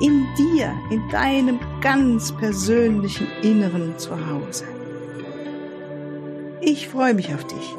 In dir, in deinem ganz persönlichen Inneren zu Hause. Ich freue mich auf dich.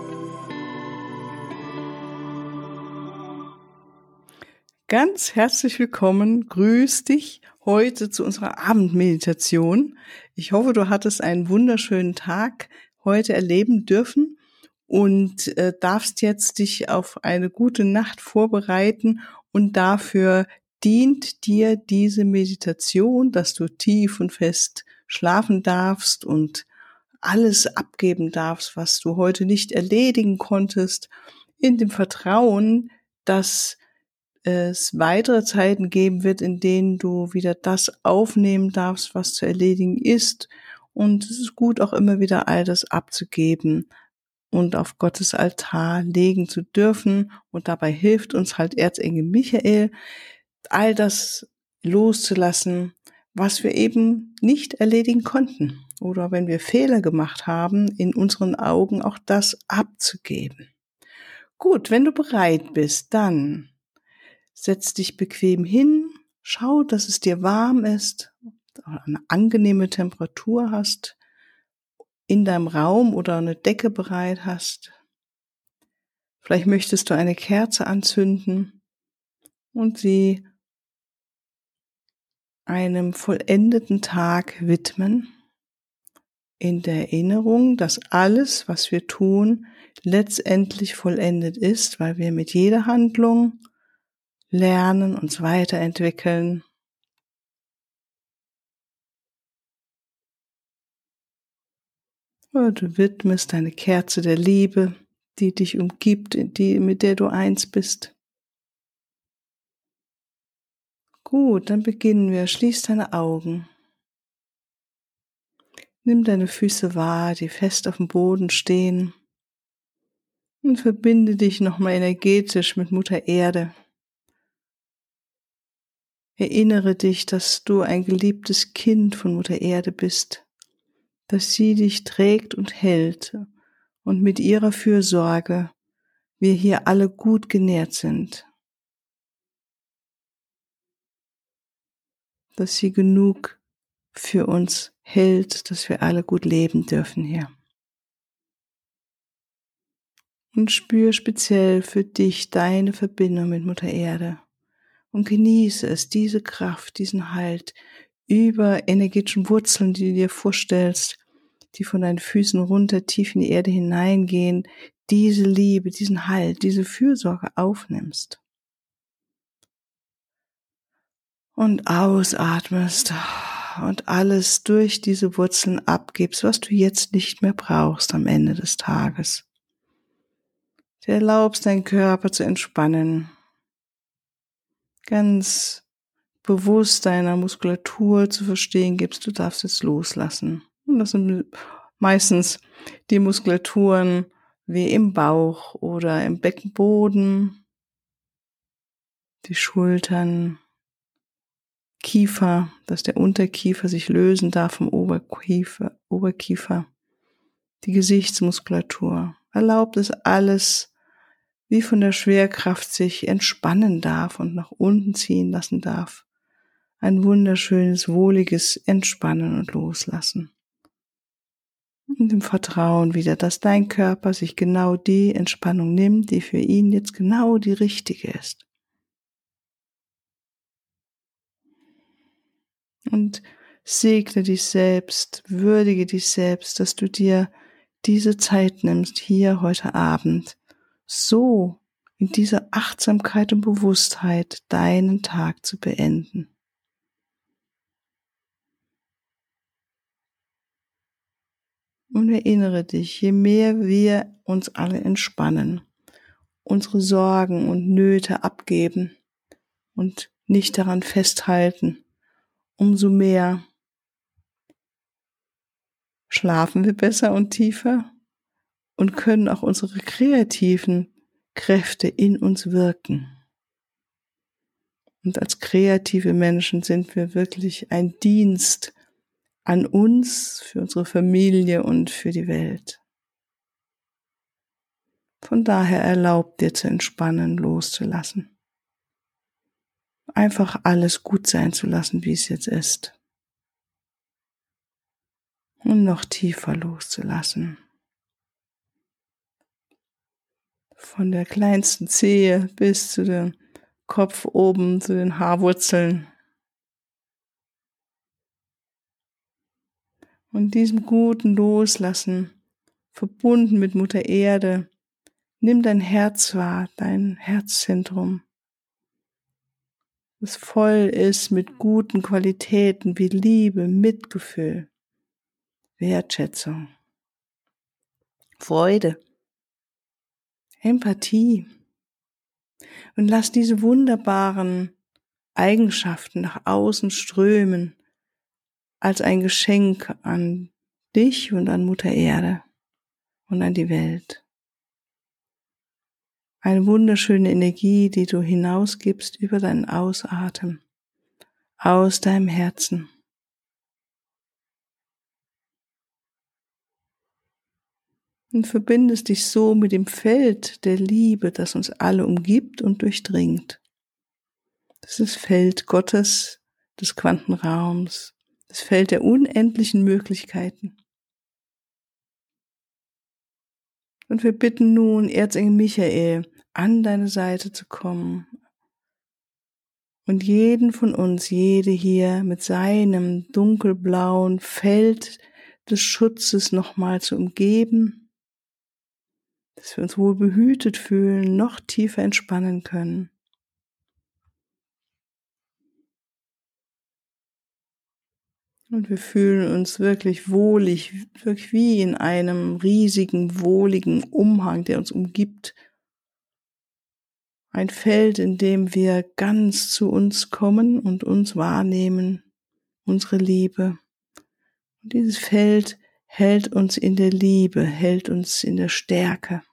Ganz herzlich willkommen, grüß dich heute zu unserer Abendmeditation. Ich hoffe, du hattest einen wunderschönen Tag heute erleben dürfen und äh, darfst jetzt dich auf eine gute Nacht vorbereiten und dafür dient dir diese Meditation, dass du tief und fest schlafen darfst und alles abgeben darfst, was du heute nicht erledigen konntest, in dem Vertrauen, dass es weitere Zeiten geben wird, in denen du wieder das aufnehmen darfst, was zu erledigen ist. Und es ist gut, auch immer wieder all das abzugeben, und auf Gottes Altar legen zu dürfen. Und dabei hilft uns halt Erzengel Michael, all das loszulassen, was wir eben nicht erledigen konnten. Oder wenn wir Fehler gemacht haben, in unseren Augen auch das abzugeben. Gut, wenn du bereit bist, dann setz dich bequem hin, schau, dass es dir warm ist, eine angenehme Temperatur hast, in deinem Raum oder eine Decke bereit hast. Vielleicht möchtest du eine Kerze anzünden und sie einem vollendeten Tag widmen, in der Erinnerung, dass alles, was wir tun, letztendlich vollendet ist, weil wir mit jeder Handlung lernen, uns weiterentwickeln Du widmest deine Kerze der Liebe, die dich umgibt, die, mit der du eins bist. Gut, dann beginnen wir. Schließ deine Augen. Nimm deine Füße wahr, die fest auf dem Boden stehen. Und verbinde dich nochmal energetisch mit Mutter Erde. Erinnere dich, dass du ein geliebtes Kind von Mutter Erde bist dass sie dich trägt und hält und mit ihrer Fürsorge wir hier alle gut genährt sind. Dass sie genug für uns hält, dass wir alle gut leben dürfen hier. Und spür speziell für dich deine Verbindung mit Mutter Erde und genieße es, diese Kraft, diesen Halt über energetischen Wurzeln, die du dir vorstellst, die von deinen Füßen runter tief in die Erde hineingehen, diese Liebe, diesen Halt, diese Fürsorge aufnimmst. Und ausatmest und alles durch diese Wurzeln abgibst, was du jetzt nicht mehr brauchst am Ende des Tages. Du erlaubst deinen Körper zu entspannen, ganz bewusst deiner Muskulatur zu verstehen gibst, du darfst jetzt loslassen. Das sind meistens die Muskulaturen wie im Bauch oder im Beckenboden, die Schultern, Kiefer, dass der Unterkiefer sich lösen darf vom Oberkiefer, Oberkiefer, die Gesichtsmuskulatur. Erlaubt es alles, wie von der Schwerkraft sich entspannen darf und nach unten ziehen lassen darf. Ein wunderschönes, wohliges Entspannen und Loslassen und im Vertrauen wieder, dass dein Körper sich genau die Entspannung nimmt, die für ihn jetzt genau die richtige ist. Und segne dich selbst, würdige dich selbst, dass du dir diese Zeit nimmst, hier heute Abend, so in dieser Achtsamkeit und Bewusstheit deinen Tag zu beenden. Und erinnere dich, je mehr wir uns alle entspannen, unsere Sorgen und Nöte abgeben und nicht daran festhalten, umso mehr schlafen wir besser und tiefer und können auch unsere kreativen Kräfte in uns wirken. Und als kreative Menschen sind wir wirklich ein Dienst an uns, für unsere Familie und für die Welt. Von daher erlaubt dir zu entspannen, loszulassen. Einfach alles gut sein zu lassen, wie es jetzt ist. Und noch tiefer loszulassen. Von der kleinsten Zehe bis zu dem Kopf oben, zu den Haarwurzeln. Und diesem guten Loslassen, verbunden mit Mutter Erde, nimm dein Herz wahr, dein Herzzentrum, das voll ist mit guten Qualitäten wie Liebe, Mitgefühl, Wertschätzung, Freude, Empathie. Und lass diese wunderbaren Eigenschaften nach außen strömen als ein Geschenk an dich und an Mutter Erde und an die Welt. Eine wunderschöne Energie, die du hinausgibst über deinen Ausatmen, aus deinem Herzen. Und verbindest dich so mit dem Feld der Liebe, das uns alle umgibt und durchdringt. Das ist das Feld Gottes, des Quantenraums, das Feld der unendlichen Möglichkeiten. Und wir bitten nun Erzengel Michael, an deine Seite zu kommen und jeden von uns, jede hier mit seinem dunkelblauen Feld des Schutzes nochmal zu umgeben, dass wir uns wohl behütet fühlen, noch tiefer entspannen können. Und wir fühlen uns wirklich wohlig, wirklich wie in einem riesigen, wohligen Umhang, der uns umgibt. Ein Feld, in dem wir ganz zu uns kommen und uns wahrnehmen, unsere Liebe. Und dieses Feld hält uns in der Liebe, hält uns in der Stärke,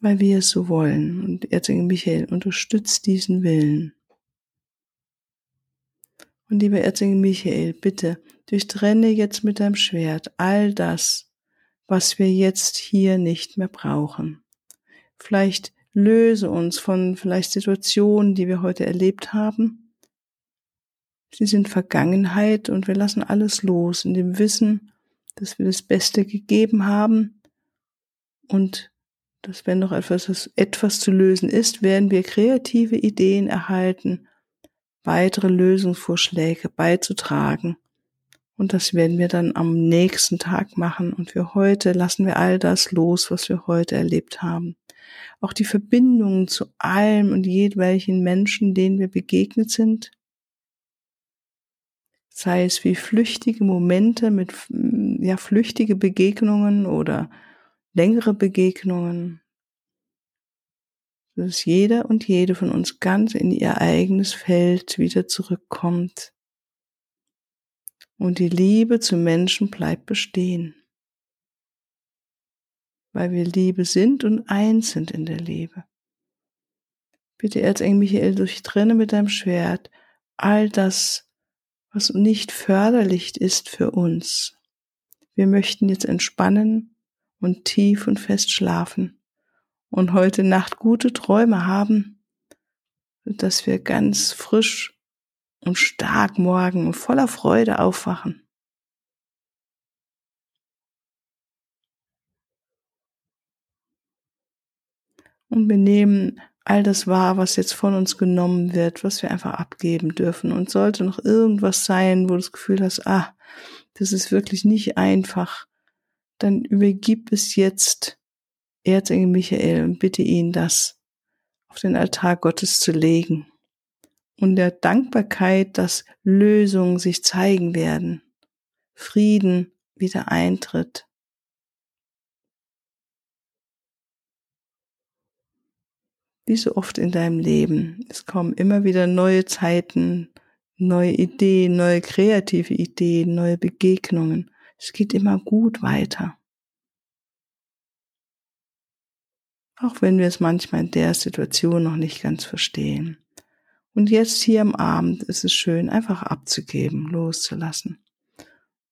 weil wir es so wollen. Und Erzengel Michael unterstützt diesen Willen. Und lieber Erzengel Michael, bitte durchtrenne jetzt mit deinem Schwert all das, was wir jetzt hier nicht mehr brauchen. Vielleicht löse uns von vielleicht Situationen, die wir heute erlebt haben. Sie sind Vergangenheit und wir lassen alles los in dem Wissen, dass wir das Beste gegeben haben und dass wenn noch etwas, etwas zu lösen ist, werden wir kreative Ideen erhalten weitere Lösungsvorschläge beizutragen. Und das werden wir dann am nächsten Tag machen. Und für heute lassen wir all das los, was wir heute erlebt haben. Auch die Verbindungen zu allem und jedwelchen Menschen, denen wir begegnet sind. Sei es wie flüchtige Momente mit, ja, flüchtige Begegnungen oder längere Begegnungen, dass jeder und jede von uns ganz in ihr eigenes Feld wieder zurückkommt. Und die Liebe zu Menschen bleibt bestehen. Weil wir Liebe sind und eins sind in der Liebe. Bitte, Erzengel Michael, durchtrenne mit deinem Schwert all das, was nicht förderlich ist für uns. Wir möchten jetzt entspannen und tief und fest schlafen und heute Nacht gute Träume haben, dass wir ganz frisch und stark morgen voller Freude aufwachen. Und wir nehmen all das wahr, was jetzt von uns genommen wird, was wir einfach abgeben dürfen. Und sollte noch irgendwas sein, wo du das Gefühl hast, ah, das ist wirklich nicht einfach, dann übergib es jetzt Erzengel Michael und bitte ihn, das auf den Altar Gottes zu legen. Und der Dankbarkeit, dass Lösungen sich zeigen werden, Frieden wieder eintritt. Wie so oft in deinem Leben, es kommen immer wieder neue Zeiten, neue Ideen, neue kreative Ideen, neue Begegnungen. Es geht immer gut weiter. Auch wenn wir es manchmal in der Situation noch nicht ganz verstehen. Und jetzt hier am Abend ist es schön, einfach abzugeben, loszulassen.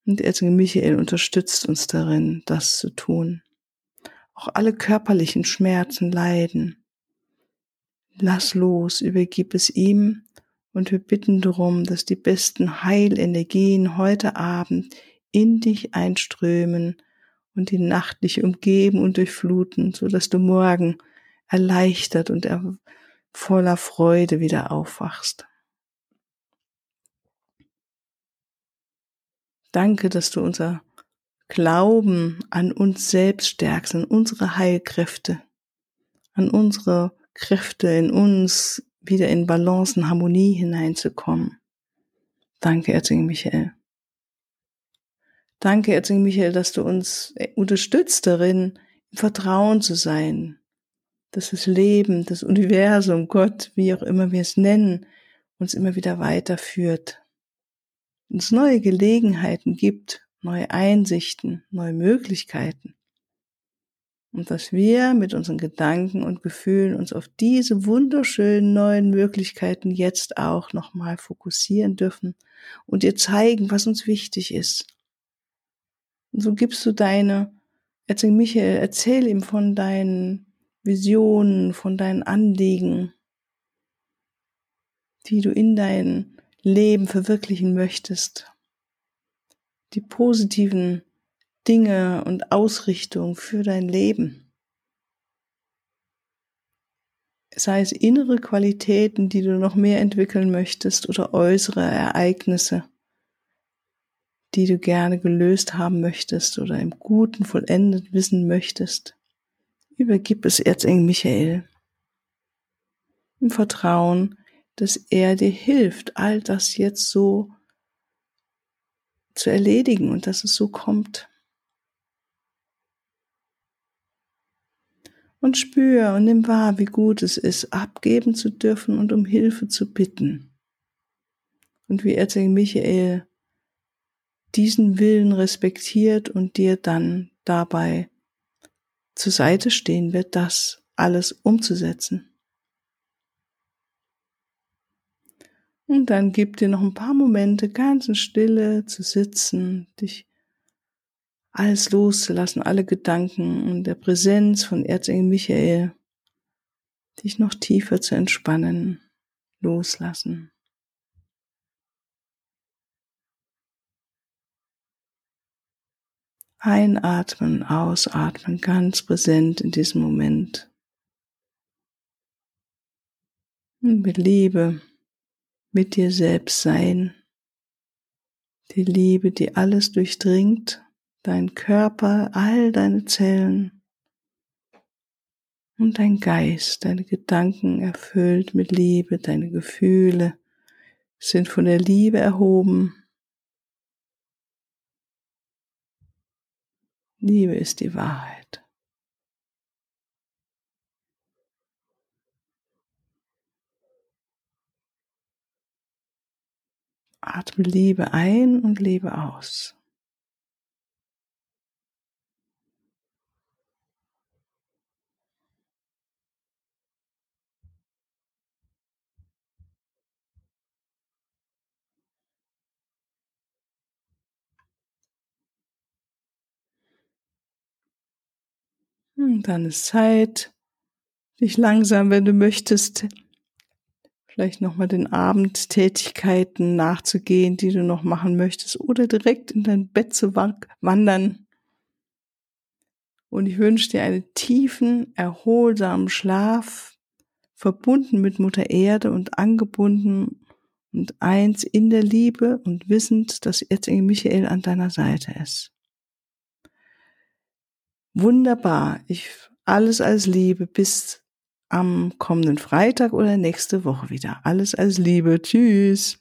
Und Erzengel Michael unterstützt uns darin, das zu tun. Auch alle körperlichen Schmerzen, Leiden. Lass los, übergib es ihm und wir bitten darum, dass die besten Heilenergien heute Abend in dich einströmen und die Nacht dich umgeben und durchfluten, so dass du morgen erleichtert und voller Freude wieder aufwachst. Danke, dass du unser Glauben an uns selbst stärkst, an unsere Heilkräfte, an unsere Kräfte in uns wieder in Balance und Harmonie hineinzukommen. Danke, Erzengel Michael. Danke, Erzengel Michael, dass du uns unterstützt darin, im Vertrauen zu sein, dass das Leben, das Universum, Gott, wie auch immer wir es nennen, uns immer wieder weiterführt, uns neue Gelegenheiten gibt, neue Einsichten, neue Möglichkeiten. Und dass wir mit unseren Gedanken und Gefühlen uns auf diese wunderschönen neuen Möglichkeiten jetzt auch nochmal fokussieren dürfen und dir zeigen, was uns wichtig ist. So gibst du deine, erzähl Michael, erzähl ihm von deinen Visionen, von deinen Anliegen, die du in dein Leben verwirklichen möchtest. Die positiven Dinge und Ausrichtung für dein Leben. Sei es innere Qualitäten, die du noch mehr entwickeln möchtest oder äußere Ereignisse, die du gerne gelöst haben möchtest oder im Guten vollendet wissen möchtest. Übergib es Erzengel Michael. Im Vertrauen, dass er dir hilft, all das jetzt so zu erledigen und dass es so kommt. Und spür und nimm wahr, wie gut es ist, abgeben zu dürfen und um Hilfe zu bitten. Und wie Erzengel Michael diesen Willen respektiert und dir dann dabei zur Seite stehen wird, das alles umzusetzen. Und dann gib dir noch ein paar Momente ganz in Stille zu sitzen, dich alles loszulassen, alle Gedanken und der Präsenz von Erzengel Michael, dich noch tiefer zu entspannen, loslassen. Einatmen, ausatmen, ganz präsent in diesem Moment. Und mit Liebe mit dir selbst sein. Die Liebe, die alles durchdringt, dein Körper, all deine Zellen und dein Geist, deine Gedanken erfüllt mit Liebe, deine Gefühle sind von der Liebe erhoben Liebe ist die Wahrheit. Atme Liebe ein und Liebe aus. Dann ist Zeit, dich langsam, wenn du möchtest, vielleicht nochmal den Abendtätigkeiten nachzugehen, die du noch machen möchtest, oder direkt in dein Bett zu wandern. Und ich wünsche dir einen tiefen, erholsamen Schlaf, verbunden mit Mutter Erde und angebunden und eins in der Liebe und wissend, dass Erzengel Michael an deiner Seite ist. Wunderbar. Ich alles als Liebe bis am kommenden Freitag oder nächste Woche wieder. Alles als Liebe. Tschüss.